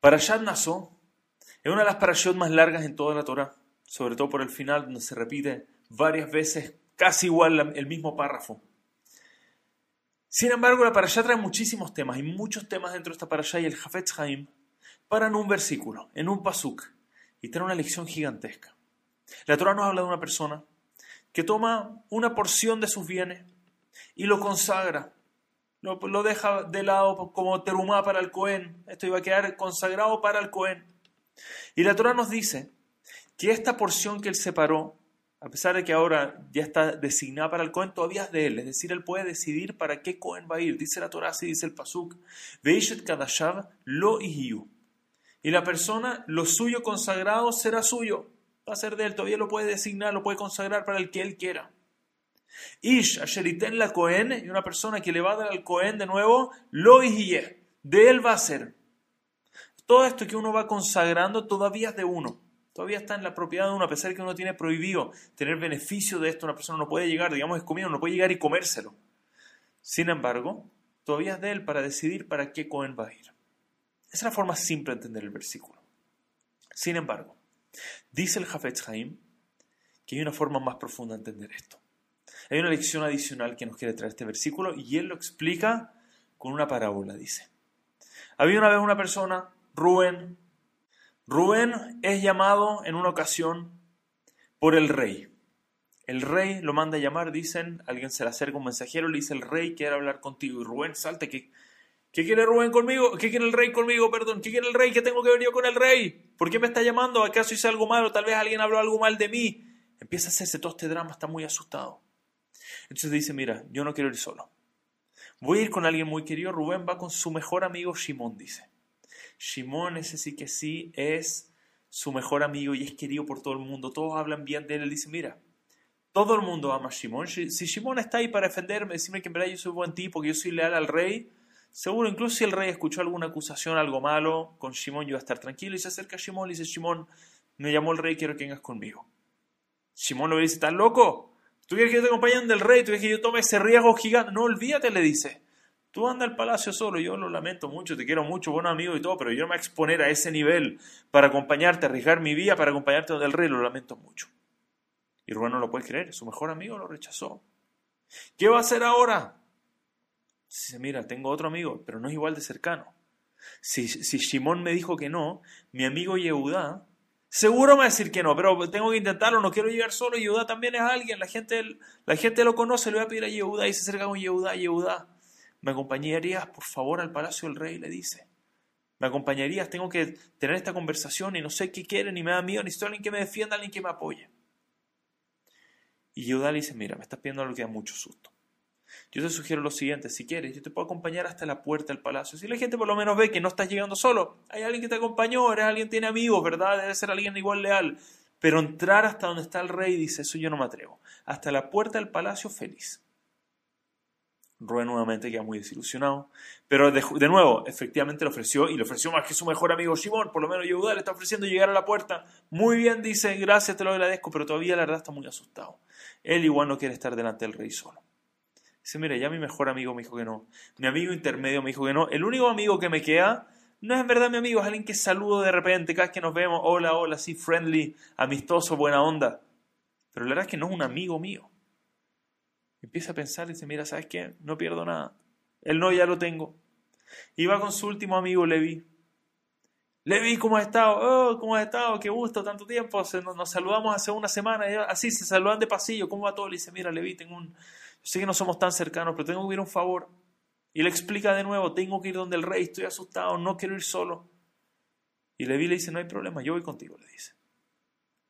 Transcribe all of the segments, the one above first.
Parashat Naso es una de las parashot más largas en toda la Torah, sobre todo por el final, donde se repite varias veces casi igual el mismo párrafo. Sin embargo, la parashá trae muchísimos temas y muchos temas dentro de esta parashá y el Jafetz Haim paran un versículo, en un pasuk, y trae una lección gigantesca. La Torah nos habla de una persona que toma una porción de sus bienes y lo consagra, lo, lo deja de lado como terumá para el Cohen. Esto iba a quedar consagrado para el Cohen. Y la Torah nos dice que esta porción que él separó, a pesar de que ahora ya está designada para el Cohen, todavía es de él. Es decir, él puede decidir para qué Cohen va a ir. Dice la Torah, así dice el Pasuk. Veishet Kadashav lo Y la persona, lo suyo consagrado será suyo. Va a ser de él. Todavía lo puede designar, lo puede consagrar para el que él quiera. Ish, Asheriten la Cohen, y una persona que le va a dar al Cohen de nuevo, lo De él va a ser. Todo esto que uno va consagrando todavía es de uno. Todavía está en la propiedad de uno, a pesar que uno tiene prohibido tener beneficio de esto. Una persona no puede llegar, digamos, es comida, no puede llegar y comérselo. Sin embargo, todavía es de él para decidir para qué Cohen va a ir. Es la forma simple de entender el versículo. Sin embargo, dice el Jafetz que hay una forma más profunda de entender esto. Hay una lección adicional que nos quiere traer este versículo y él lo explica con una parábola, dice. Había una vez una persona Rubén. Rubén es llamado en una ocasión por el rey. El rey lo manda a llamar, dicen, alguien se le acerca un mensajero, le dice, el rey quiere hablar contigo. Y Rubén salta, ¿qué, ¿qué quiere Rubén conmigo? ¿Qué quiere el rey conmigo? Perdón, ¿qué quiere el rey? ¿Qué tengo que ver yo con el rey? ¿Por qué me está llamando? ¿Acaso hice algo malo? Tal vez alguien habló algo mal de mí. Empieza a hacerse todo este drama, está muy asustado. Entonces dice, mira, yo no quiero ir solo. Voy a ir con alguien muy querido. Rubén va con su mejor amigo Shimón, dice. Shimon, ese sí que sí, es su mejor amigo y es querido por todo el mundo. Todos hablan bien de él. Él dice, mira, todo el mundo ama a Shimon. Si Shimon está ahí para defenderme, decirme que en verdad yo soy buen tipo, que yo soy leal al rey, seguro, incluso si el rey escuchó alguna acusación, algo malo, con Shimon yo voy a estar tranquilo. Y se acerca a Shimon y dice, Shimon, me llamó el rey, quiero que vengas conmigo. Shimon le dice, ¿estás loco? ¿Tú quieres que yo te acompañe del rey? ¿Tú quieres que yo tome ese riesgo gigante? No, olvídate, le dice. Tú andas al palacio solo, yo lo lamento mucho, te quiero mucho, buen amigo y todo, pero yo no me voy a exponer a ese nivel para acompañarte, arriesgar mi vida para acompañarte donde el rey, lo lamento mucho. Y Rubén no lo puede creer, su mejor amigo lo rechazó. ¿Qué va a hacer ahora? Dice, mira, tengo otro amigo, pero no es igual de cercano. Si, si Shimón me dijo que no, mi amigo Yehudá, seguro me va a decir que no, pero tengo que intentarlo, no quiero llegar solo. Yehudá también es alguien, la gente, la gente lo conoce, le voy a pedir a Yehudá y se acerca con Yehudá, Yehudá. ¿Me acompañarías, por favor, al palacio del rey? Le dice. ¿Me acompañarías? Tengo que tener esta conversación y no sé qué quieren, ni me da miedo, necesito alguien que me defienda, alguien que me apoye. Y Yehudá le dice, mira, me estás pidiendo algo que da mucho susto. Yo te sugiero lo siguiente, si quieres, yo te puedo acompañar hasta la puerta del palacio. Si la gente por lo menos ve que no estás llegando solo, hay alguien que te acompañó, eres alguien tiene amigos, ¿verdad? Debe ser alguien igual leal. Pero entrar hasta donde está el rey, dice, eso yo no me atrevo. Hasta la puerta del palacio feliz. Rubén nuevamente queda muy desilusionado. Pero de, nuevo, efectivamente le ofreció, y le ofreció más que su mejor amigo Shimon, por lo menos Yehuda le está ofreciendo llegar a la puerta. Muy bien, dice, gracias, te lo agradezco, pero todavía la verdad está muy asustado. Él igual no quiere estar delante del rey solo. Dice, mire, ya mi mejor amigo me dijo que no. Mi amigo intermedio me dijo que no. El único amigo que me queda no es en verdad mi amigo, es alguien que saludo de repente, cada vez que nos vemos, hola, hola, así, friendly, amistoso, buena onda. Pero la verdad es que no es un amigo mío. Empieza a pensar y dice, mira, ¿sabes qué? No pierdo nada. El no ya lo tengo. Y va con su último amigo Levi. Levi, ¿cómo has estado? Oh, ¿cómo has estado? Qué gusto, tanto tiempo. nos, saludamos hace una semana. así, se saludan de pasillo. ¿Cómo va todo? Le dice, mira, Levi, tengo un... Yo sé que no somos tan cercanos, pero tengo que ir a un favor. Y le explica de nuevo, tengo que ir donde el rey, estoy asustado, no quiero ir solo. Y Levi le dice, no hay problema, yo voy contigo, le dice.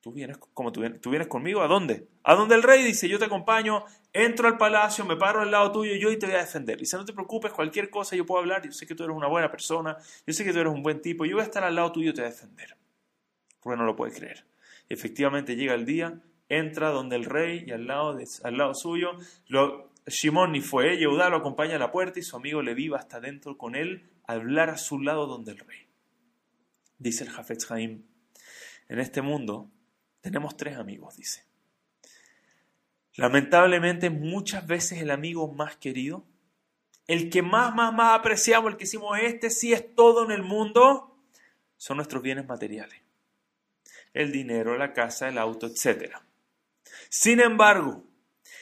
Tú vienes, como tú vienes, conmigo, ¿a dónde? A donde el rey dice, yo te acompaño, entro al palacio, me paro al lado tuyo yo y te voy a defender. Dice, no te preocupes, cualquier cosa yo puedo hablar, yo sé que tú eres una buena persona, yo sé que tú eres un buen tipo, yo voy a estar al lado tuyo y te voy a defender. Porque no lo puede creer. Efectivamente llega el día, entra donde el rey y al lado, al lado suyo, lo, ni fue, Yehuda lo acompaña a la puerta y su amigo le viva hasta dentro con él a hablar a su lado donde el rey. Dice el Jafetz Haim, en este mundo tenemos tres amigos, dice. Lamentablemente muchas veces el amigo más querido, el que más, más, más apreciamos, el que decimos, este sí es todo en el mundo, son nuestros bienes materiales. El dinero, la casa, el auto, etc. Sin embargo,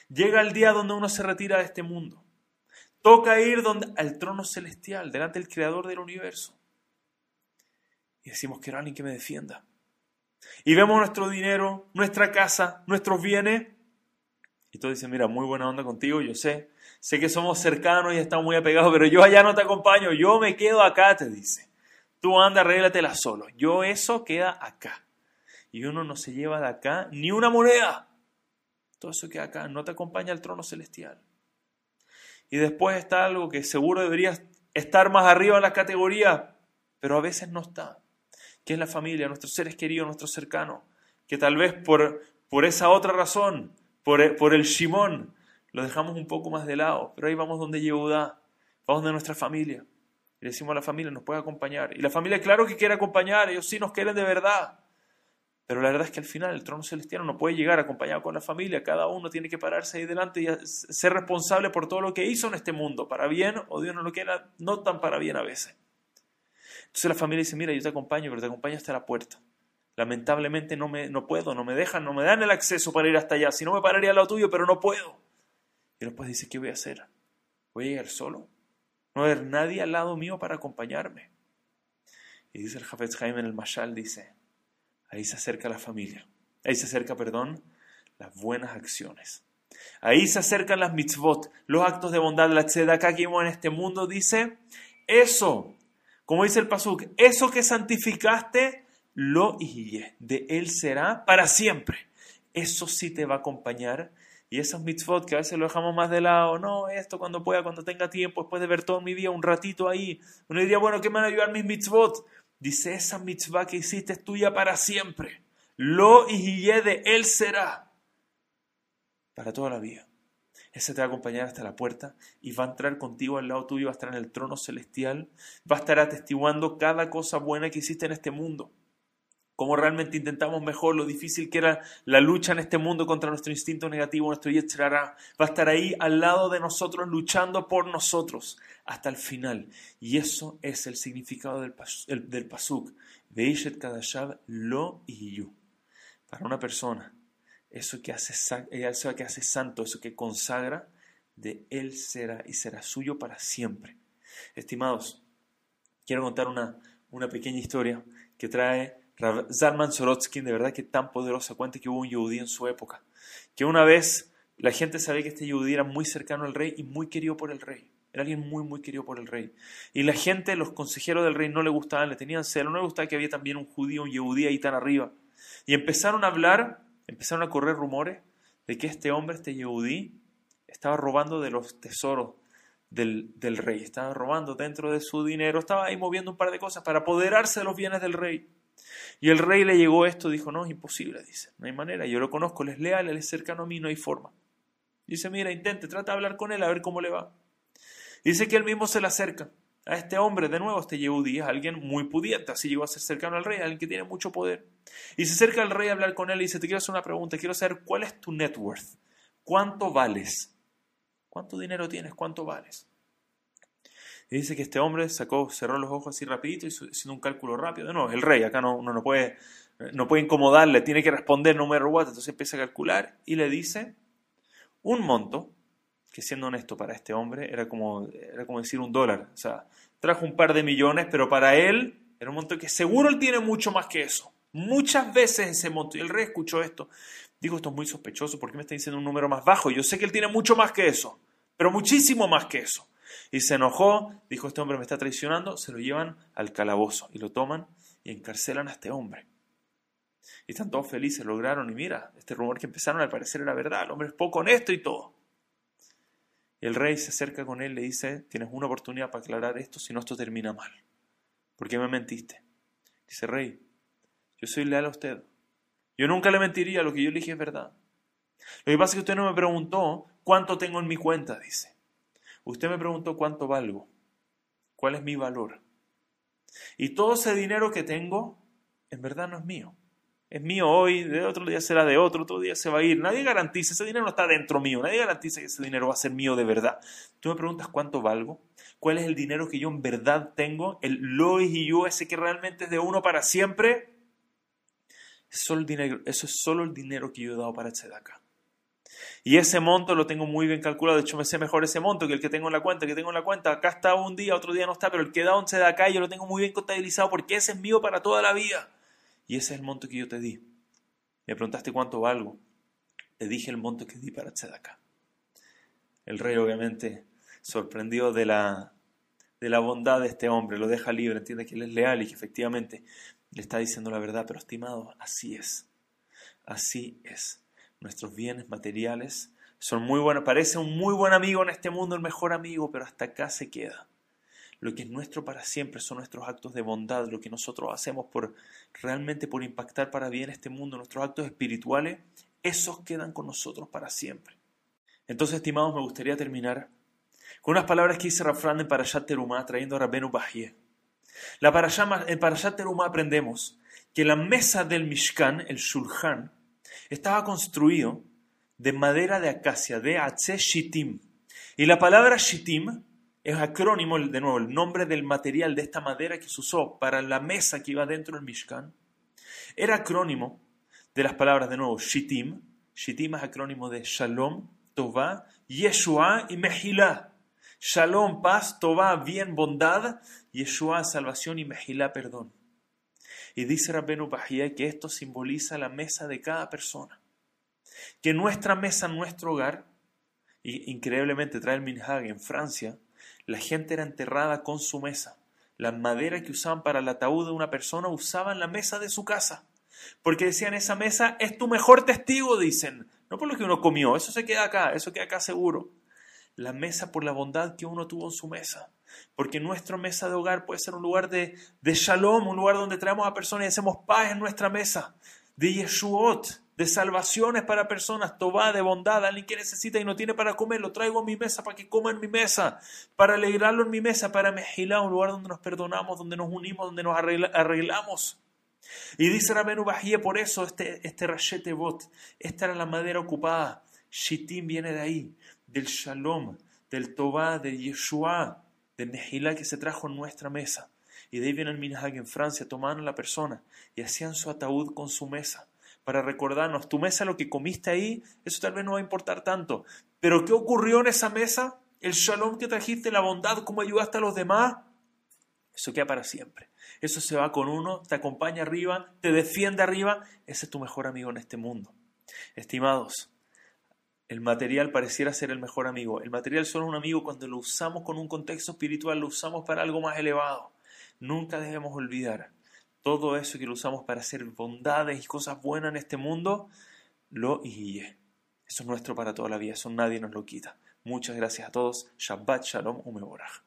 llega el día donde uno se retira de este mundo. Toca ir donde, al trono celestial, delante del creador del universo. Y decimos, quiero alguien que me defienda. Y vemos nuestro dinero, nuestra casa, nuestros bienes. Y todos dicen, mira, muy buena onda contigo, yo sé. Sé que somos cercanos y estamos muy apegados, pero yo allá no te acompaño, yo me quedo acá, te dice. Tú anda, arréglatela solo. Yo eso queda acá. Y uno no se lleva de acá ni una moneda. Todo eso queda acá, no te acompaña al trono celestial. Y después está algo que seguro debería estar más arriba en la categoría, pero a veces no está, que es la familia, nuestros seres queridos, nuestros cercanos, que tal vez por, por esa otra razón, por, por el Shimón, lo dejamos un poco más de lado, pero ahí vamos donde Yehudá, vamos donde nuestra familia. Y le decimos a la familia, nos puede acompañar. Y la familia, claro que quiere acompañar, ellos sí nos quieren de verdad. Pero la verdad es que al final el trono celestial no puede llegar acompañado con la familia. Cada uno tiene que pararse ahí delante y ser responsable por todo lo que hizo en este mundo, para bien o Dios no lo quiera, no tan para bien a veces. Entonces la familia dice, mira, yo te acompaño, pero te acompaño hasta la puerta. Lamentablemente no, me, no puedo, no me dejan, no me dan el acceso para ir hasta allá. Si no me pararía al lado tuyo, pero no puedo. Y después dice, ¿qué voy a hacer? ¿Voy a llegar solo? No haber nadie al lado mío para acompañarme. Y dice el Jafetz Jaime en el Mashal, dice, ahí se acerca la familia. Ahí se acerca, perdón, las buenas acciones. Ahí se acercan las mitzvot, los actos de bondad, la tzedakah que vimos en este mundo, dice, eso, como dice el Pasuk, eso que santificaste, lo y de él será para siempre. Eso sí te va a acompañar y esos mitzvot que a veces lo dejamos más de lado, no, esto cuando pueda, cuando tenga tiempo, después de ver todo mi día, un ratito ahí, uno diría, bueno, ¿qué me van a ayudar mis mitzvot? Dice, esa mitzvah que hiciste es tuya para siempre. Lo y de él será para toda la vida. Ese te va a acompañar hasta la puerta y va a entrar contigo al lado tuyo, va a estar en el trono celestial, va a estar atestiguando cada cosa buena que hiciste en este mundo cómo realmente intentamos mejor, lo difícil que era la lucha en este mundo contra nuestro instinto negativo, nuestro Yetzirah, va a estar ahí al lado de nosotros, luchando por nosotros hasta el final. Y eso es el significado del, del pasuk. Veishet Kadashav lo yu. Para una persona, eso que, hace, eso que hace santo, eso que consagra, de él será y será suyo para siempre. Estimados, quiero contar una, una pequeña historia que trae Zalman Sorotskin, de verdad que tan poderosa, cuenta que hubo un yudí en su época, que una vez la gente sabía que este yudí era muy cercano al rey y muy querido por el rey. Era alguien muy, muy querido por el rey. Y la gente, los consejeros del rey no le gustaban, le tenían celo, no le gustaba que había también un judío, un yudí ahí tan arriba. Y empezaron a hablar, empezaron a correr rumores de que este hombre, este yudí, estaba robando de los tesoros del, del, rey, estaba robando dentro de su dinero, estaba ahí moviendo un par de cosas para apoderarse de los bienes del rey. Y el rey le llegó esto, dijo, no, es imposible, dice, no hay manera, yo lo conozco, él es leal, él es cercano a mí, no hay forma. Dice, mira, intente, trata de hablar con él a ver cómo le va. Dice que él mismo se le acerca a este hombre, de nuevo, este Yehudi, es alguien muy pudiente, así llegó a ser cercano al rey, alguien que tiene mucho poder. Y se acerca al rey a hablar con él y dice, te quiero hacer una pregunta, quiero saber cuál es tu net worth, cuánto vales, cuánto dinero tienes, cuánto vales. Y dice que este hombre sacó, cerró los ojos así rapidito y haciendo un cálculo rápido. No, el rey, acá no, uno no puede, no puede incomodarle, tiene que responder no matter what. Entonces empieza a calcular y le dice un monto, que siendo honesto para este hombre era como, era como decir un dólar. O sea, trajo un par de millones, pero para él era un monto que seguro él tiene mucho más que eso. Muchas veces ese monto. Y el rey escuchó esto. Digo, esto es muy sospechoso, ¿por qué me está diciendo un número más bajo? Yo sé que él tiene mucho más que eso, pero muchísimo más que eso. Y se enojó, dijo, este hombre me está traicionando, se lo llevan al calabozo y lo toman y encarcelan a este hombre. Y están todos felices, lograron, y mira, este rumor que empezaron al parecer era verdad, el hombre es poco honesto y todo. El rey se acerca con él y le dice, tienes una oportunidad para aclarar esto, si no esto termina mal. ¿Por qué me mentiste? Dice, rey, yo soy leal a usted. Yo nunca le mentiría, lo que yo le dije es verdad. Lo que pasa es que usted no me preguntó cuánto tengo en mi cuenta, dice. Usted me preguntó cuánto valgo, cuál es mi valor. Y todo ese dinero que tengo, en verdad no es mío. Es mío hoy, de otro día será de otro, otro día se va a ir. Nadie garantiza, ese dinero no está dentro mío, nadie garantiza que ese dinero va a ser mío de verdad. Tú me preguntas cuánto valgo, cuál es el dinero que yo en verdad tengo, el Lois y yo, ese que realmente es de uno para siempre. Solo el dinero, eso es solo el dinero que yo he dado para acá. Y ese monto lo tengo muy bien calculado. De hecho, me sé mejor ese monto que el que tengo en la cuenta. El que tengo en la cuenta, acá está un día, otro día no está, pero el que da 11 de acá yo lo tengo muy bien contabilizado porque ese es mío para toda la vida. Y ese es el monto que yo te di. Me preguntaste cuánto valgo. Te dije el monto que di para acá. El rey, obviamente, sorprendido de la, de la bondad de este hombre, lo deja libre, entiende que él es leal y que efectivamente le está diciendo la verdad. Pero, estimado, así es. Así es nuestros bienes materiales son muy buenos, parece un muy buen amigo en este mundo, el mejor amigo, pero hasta acá se queda. Lo que es nuestro para siempre son nuestros actos de bondad, lo que nosotros hacemos por realmente por impactar para bien este mundo, nuestros actos espirituales, esos quedan con nosotros para siempre. Entonces, estimados, me gustaría terminar con unas palabras que dice Rafran en Parashat Terumá, trayendo a Rabenu Bahie. La en Parashat Terumá aprendemos que la mesa del Mishkan, el Shulchan, estaba construido de madera de acacia, de Atze Shittim. Y la palabra Shittim es acrónimo, de nuevo, el nombre del material de esta madera que se usó para la mesa que iba dentro del Mishkan. Era acrónimo de las palabras, de nuevo, Shittim. Shittim es acrónimo de Shalom, Tová, Yeshua y Mejilá. Shalom, paz, Tová, bien, bondad, Yeshua, salvación y Mejilá, perdón. Y dice Rabbenu Bahía que esto simboliza la mesa de cada persona. Que nuestra mesa, nuestro hogar, y increíblemente trae el Minhag en Francia, la gente era enterrada con su mesa. La madera que usaban para el ataúd de una persona usaban la mesa de su casa. Porque decían, esa mesa es tu mejor testigo, dicen. No por lo que uno comió, eso se queda acá, eso queda acá seguro. La mesa por la bondad que uno tuvo en su mesa. Porque nuestra mesa de hogar puede ser un lugar de, de shalom, un lugar donde traemos a personas y hacemos paz en nuestra mesa. De yeshuot, de salvaciones para personas, tobá, de bondad. Alguien que necesita y no tiene para comer, lo traigo a mi mesa para que coma en mi mesa. Para alegrarlo en mi mesa, para mejilá, un lugar donde nos perdonamos, donde nos unimos, donde nos arreglamos. Y dice Rabenu Bajie, por eso este, este rachete bot, esta era la madera ocupada. Shittim viene de ahí, del shalom, del tobá, de Yeshua de Mejilá que se trajo en nuestra mesa. Y de ahí viene el Minhag en Francia, tomaron a la persona y hacían su ataúd con su mesa para recordarnos, tu mesa, lo que comiste ahí, eso tal vez no va a importar tanto. Pero ¿qué ocurrió en esa mesa? El shalom que trajiste, la bondad, cómo ayudaste a los demás, eso queda para siempre. Eso se va con uno, te acompaña arriba, te defiende arriba. Ese es tu mejor amigo en este mundo. Estimados, el material pareciera ser el mejor amigo. El material solo es un amigo cuando lo usamos con un contexto espiritual, lo usamos para algo más elevado. Nunca debemos olvidar todo eso que lo usamos para hacer bondades y cosas buenas en este mundo, lo guíe. Eso es nuestro para toda la vida, eso nadie nos lo quita. Muchas gracias a todos. Shabbat Shalom Umeborah.